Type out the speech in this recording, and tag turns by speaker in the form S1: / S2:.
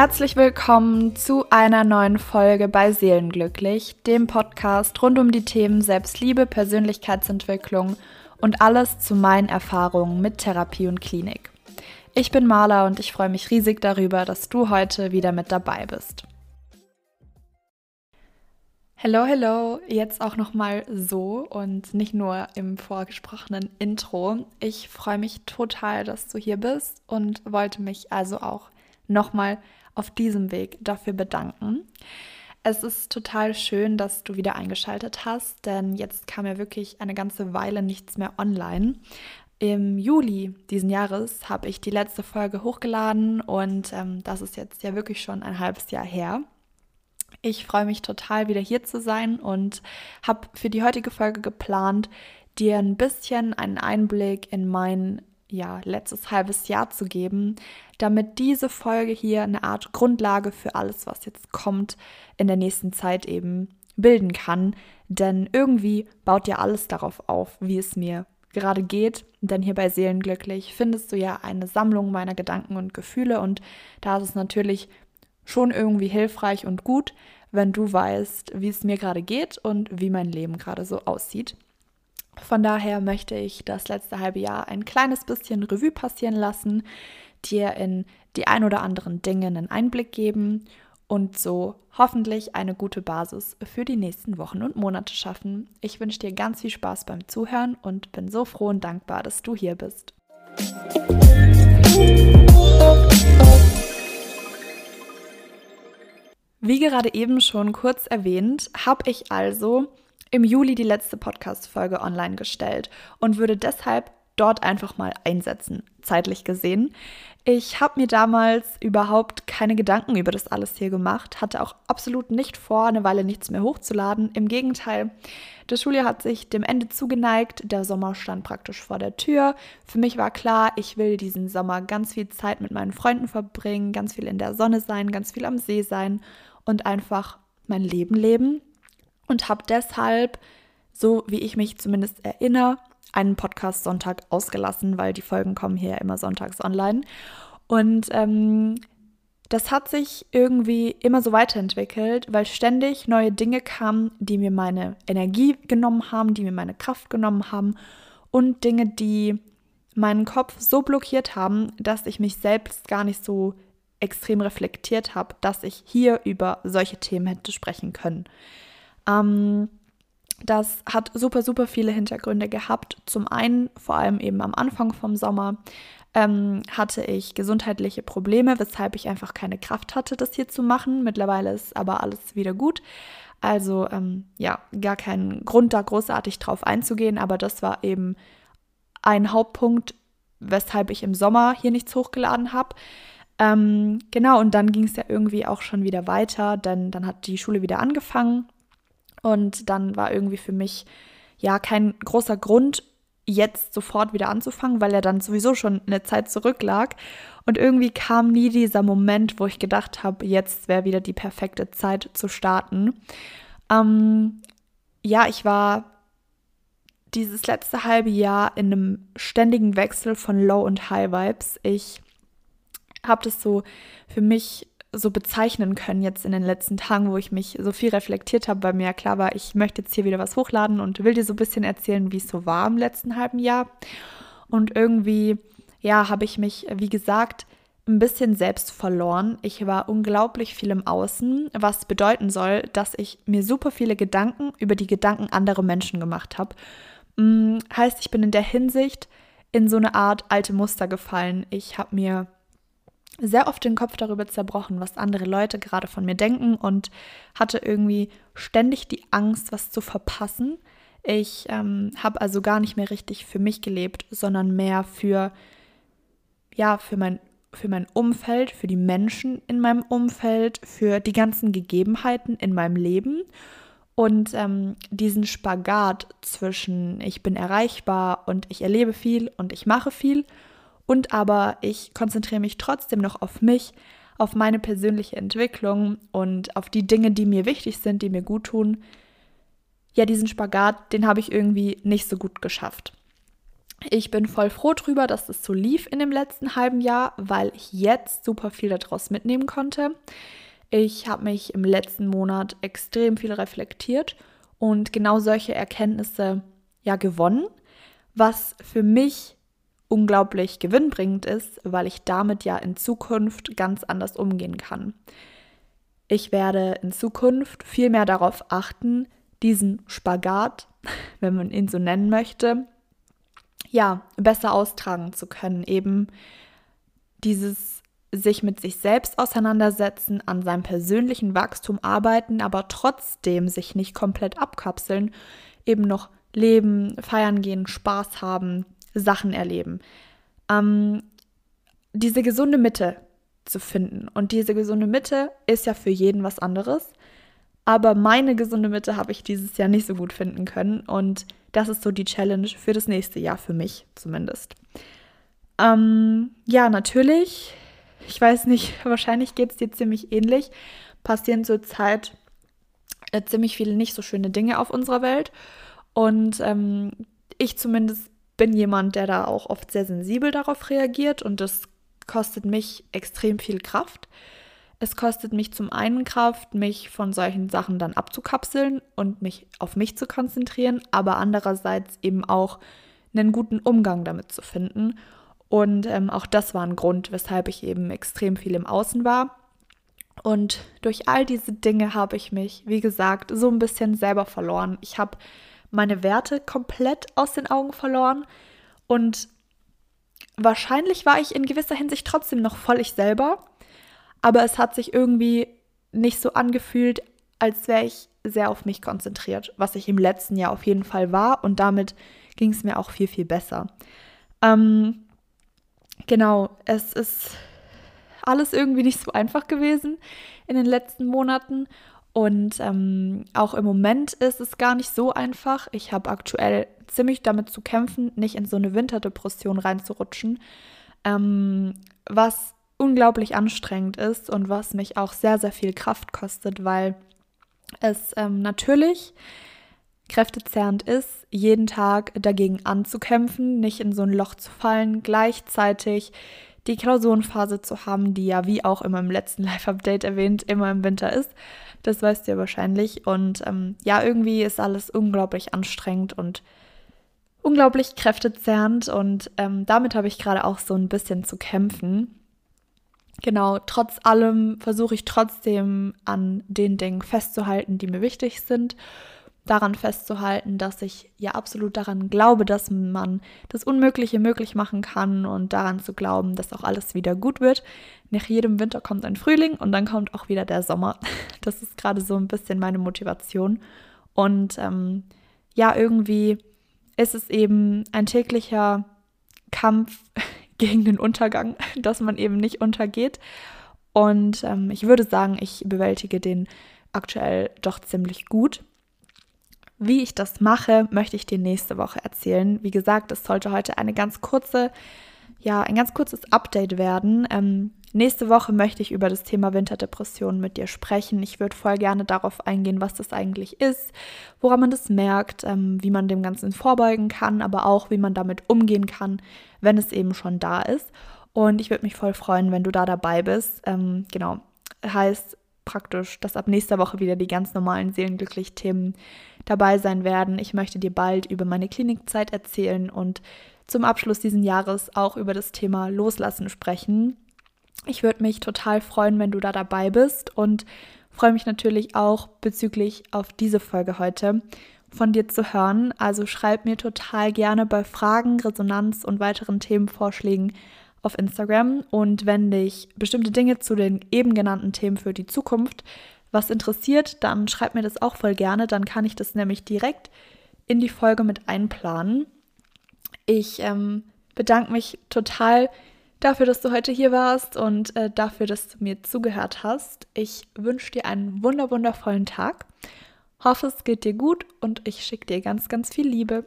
S1: Herzlich willkommen zu einer neuen Folge bei Seelenglücklich, dem Podcast rund um die Themen Selbstliebe, Persönlichkeitsentwicklung und alles zu meinen Erfahrungen mit Therapie und Klinik. Ich bin Marla und ich freue mich riesig darüber, dass du heute wieder mit dabei bist. Hello, hello, jetzt auch noch mal so und nicht nur im vorgesprochenen Intro. Ich freue mich total, dass du hier bist und wollte mich also auch noch mal auf diesem Weg dafür bedanken. Es ist total schön, dass du wieder eingeschaltet hast, denn jetzt kam ja wirklich eine ganze Weile nichts mehr online. Im Juli diesen Jahres habe ich die letzte Folge hochgeladen und ähm, das ist jetzt ja wirklich schon ein halbes Jahr her. Ich freue mich total, wieder hier zu sein und habe für die heutige Folge geplant, dir ein bisschen einen Einblick in mein ja, letztes halbes Jahr zu geben, damit diese Folge hier eine Art Grundlage für alles, was jetzt kommt, in der nächsten Zeit eben bilden kann. Denn irgendwie baut ja alles darauf auf, wie es mir gerade geht. Denn hier bei Seelenglücklich findest du ja eine Sammlung meiner Gedanken und Gefühle und da ist es natürlich schon irgendwie hilfreich und gut, wenn du weißt, wie es mir gerade geht und wie mein Leben gerade so aussieht. Von daher möchte ich das letzte halbe Jahr ein kleines bisschen Revue passieren lassen, dir in die ein oder anderen Dinge einen Einblick geben und so hoffentlich eine gute Basis für die nächsten Wochen und Monate schaffen. Ich wünsche dir ganz viel Spaß beim Zuhören und bin so froh und dankbar, dass du hier bist. Wie gerade eben schon kurz erwähnt, habe ich also im Juli die letzte Podcast-Folge online gestellt und würde deshalb dort einfach mal einsetzen, zeitlich gesehen. Ich habe mir damals überhaupt keine Gedanken über das alles hier gemacht, hatte auch absolut nicht vor, eine Weile nichts mehr hochzuladen. Im Gegenteil, das Schuljahr hat sich dem Ende zugeneigt, der Sommer stand praktisch vor der Tür. Für mich war klar, ich will diesen Sommer ganz viel Zeit mit meinen Freunden verbringen, ganz viel in der Sonne sein, ganz viel am See sein und einfach mein Leben leben und habe deshalb, so wie ich mich zumindest erinnere, einen Podcast Sonntag ausgelassen, weil die Folgen kommen hier ja immer sonntags online. Und ähm, das hat sich irgendwie immer so weiterentwickelt, weil ständig neue Dinge kamen, die mir meine Energie genommen haben, die mir meine Kraft genommen haben und Dinge, die meinen Kopf so blockiert haben, dass ich mich selbst gar nicht so extrem reflektiert habe, dass ich hier über solche Themen hätte sprechen können. Ähm, das hat super, super viele Hintergründe gehabt. Zum einen, vor allem eben am Anfang vom Sommer, ähm, hatte ich gesundheitliche Probleme, weshalb ich einfach keine Kraft hatte, das hier zu machen. Mittlerweile ist aber alles wieder gut. Also ähm, ja, gar keinen Grund da großartig drauf einzugehen, aber das war eben ein Hauptpunkt, weshalb ich im Sommer hier nichts hochgeladen habe. Ähm, genau, und dann ging es ja irgendwie auch schon wieder weiter, denn dann hat die Schule wieder angefangen und dann war irgendwie für mich ja kein großer Grund, jetzt sofort wieder anzufangen, weil er dann sowieso schon eine Zeit zurücklag. Und irgendwie kam nie dieser Moment, wo ich gedacht habe, jetzt wäre wieder die perfekte Zeit zu starten. Ähm, ja, ich war dieses letzte halbe Jahr in einem ständigen Wechsel von Low und High Vibes. Ich habe das so für mich so bezeichnen können jetzt in den letzten Tagen, wo ich mich so viel reflektiert habe, weil mir klar war, ich möchte jetzt hier wieder was hochladen und will dir so ein bisschen erzählen, wie es so war im letzten halben Jahr. Und irgendwie, ja, habe ich mich, wie gesagt, ein bisschen selbst verloren. Ich war unglaublich viel im Außen, was bedeuten soll, dass ich mir super viele Gedanken über die Gedanken anderer Menschen gemacht habe. Hm, heißt, ich bin in der Hinsicht in so eine Art alte Muster gefallen. Ich habe mir sehr oft den Kopf darüber zerbrochen, was andere Leute gerade von mir denken und hatte irgendwie ständig die Angst, was zu verpassen. Ich ähm, habe also gar nicht mehr richtig für mich gelebt, sondern mehr für ja für mein für mein Umfeld, für die Menschen in meinem Umfeld, für die ganzen Gegebenheiten in meinem Leben und ähm, diesen Spagat zwischen ich bin erreichbar und ich erlebe viel und ich mache viel und aber ich konzentriere mich trotzdem noch auf mich, auf meine persönliche Entwicklung und auf die Dinge, die mir wichtig sind, die mir gut tun. Ja, diesen Spagat, den habe ich irgendwie nicht so gut geschafft. Ich bin voll froh drüber, dass das so lief in dem letzten halben Jahr, weil ich jetzt super viel daraus mitnehmen konnte. Ich habe mich im letzten Monat extrem viel reflektiert und genau solche Erkenntnisse ja gewonnen, was für mich unglaublich gewinnbringend ist, weil ich damit ja in Zukunft ganz anders umgehen kann. Ich werde in Zukunft viel mehr darauf achten, diesen Spagat, wenn man ihn so nennen möchte, ja, besser austragen zu können. Eben dieses sich mit sich selbst auseinandersetzen, an seinem persönlichen Wachstum arbeiten, aber trotzdem sich nicht komplett abkapseln, eben noch leben, feiern gehen, Spaß haben, Sachen erleben. Ähm, diese gesunde Mitte zu finden. Und diese gesunde Mitte ist ja für jeden was anderes. Aber meine gesunde Mitte habe ich dieses Jahr nicht so gut finden können. Und das ist so die Challenge für das nächste Jahr, für mich zumindest. Ähm, ja, natürlich, ich weiß nicht, wahrscheinlich geht es dir ziemlich ähnlich. Passieren zurzeit äh, ziemlich viele nicht so schöne Dinge auf unserer Welt. Und ähm, ich zumindest bin jemand, der da auch oft sehr sensibel darauf reagiert. Und das kostet mich extrem viel Kraft. Es kostet mich zum einen Kraft, mich von solchen Sachen dann abzukapseln und mich auf mich zu konzentrieren, aber andererseits eben auch einen guten Umgang damit zu finden. Und ähm, auch das war ein Grund, weshalb ich eben extrem viel im Außen war. Und durch all diese Dinge habe ich mich, wie gesagt, so ein bisschen selber verloren. Ich habe meine Werte komplett aus den Augen verloren. Und wahrscheinlich war ich in gewisser Hinsicht trotzdem noch voll ich selber. Aber es hat sich irgendwie nicht so angefühlt, als wäre ich sehr auf mich konzentriert, was ich im letzten Jahr auf jeden Fall war. Und damit ging es mir auch viel, viel besser. Ähm, genau, es ist alles irgendwie nicht so einfach gewesen in den letzten Monaten und ähm, auch im Moment ist es gar nicht so einfach. Ich habe aktuell ziemlich damit zu kämpfen, nicht in so eine Winterdepression reinzurutschen, ähm, was unglaublich anstrengend ist und was mich auch sehr, sehr viel Kraft kostet, weil es ähm, natürlich kräftezehrend ist, jeden Tag dagegen anzukämpfen, nicht in so ein Loch zu fallen, gleichzeitig die Klausurenphase zu haben, die ja wie auch immer im letzten Live-Update erwähnt, immer im Winter ist. Das weißt du ja wahrscheinlich. Und ähm, ja, irgendwie ist alles unglaublich anstrengend und unglaublich kräftezehrend. Und ähm, damit habe ich gerade auch so ein bisschen zu kämpfen genau, trotz allem versuche ich trotzdem an den Dingen festzuhalten, die mir wichtig sind. Daran festzuhalten, dass ich ja absolut daran glaube, dass man das Unmögliche möglich machen kann und daran zu glauben, dass auch alles wieder gut wird. Nach jedem Winter kommt ein Frühling und dann kommt auch wieder der Sommer. Das ist gerade so ein bisschen meine Motivation. Und ähm, ja, irgendwie ist es eben ein täglicher Kampf gegen den Untergang, dass man eben nicht untergeht. Und ähm, ich würde sagen, ich bewältige den aktuell doch ziemlich gut. Wie ich das mache, möchte ich dir nächste Woche erzählen. Wie gesagt, es sollte heute eine ganz kurze, ja, ein ganz kurzes Update werden. Ähm, Nächste Woche möchte ich über das Thema Winterdepression mit dir sprechen. Ich würde voll gerne darauf eingehen, was das eigentlich ist, woran man das merkt, ähm, wie man dem Ganzen vorbeugen kann, aber auch, wie man damit umgehen kann, wenn es eben schon da ist. Und ich würde mich voll freuen, wenn du da dabei bist. Ähm, genau, heißt praktisch, dass ab nächster Woche wieder die ganz normalen Seelenglücklich-Themen dabei sein werden. Ich möchte dir bald über meine Klinikzeit erzählen und zum Abschluss dieses Jahres auch über das Thema Loslassen sprechen ich würde mich total freuen, wenn du da dabei bist und freue mich natürlich auch bezüglich auf diese Folge heute von dir zu hören. Also schreib mir total gerne bei Fragen, Resonanz und weiteren Themenvorschlägen auf Instagram. Und wenn dich bestimmte Dinge zu den eben genannten Themen für die Zukunft was interessiert, dann schreib mir das auch voll gerne. Dann kann ich das nämlich direkt in die Folge mit einplanen. Ich ähm, bedanke mich total dafür, dass du heute hier warst und äh, dafür, dass du mir zugehört hast. Ich wünsche dir einen wunder wundervollen Tag. Hoffe, es geht dir gut und ich schicke dir ganz, ganz viel Liebe.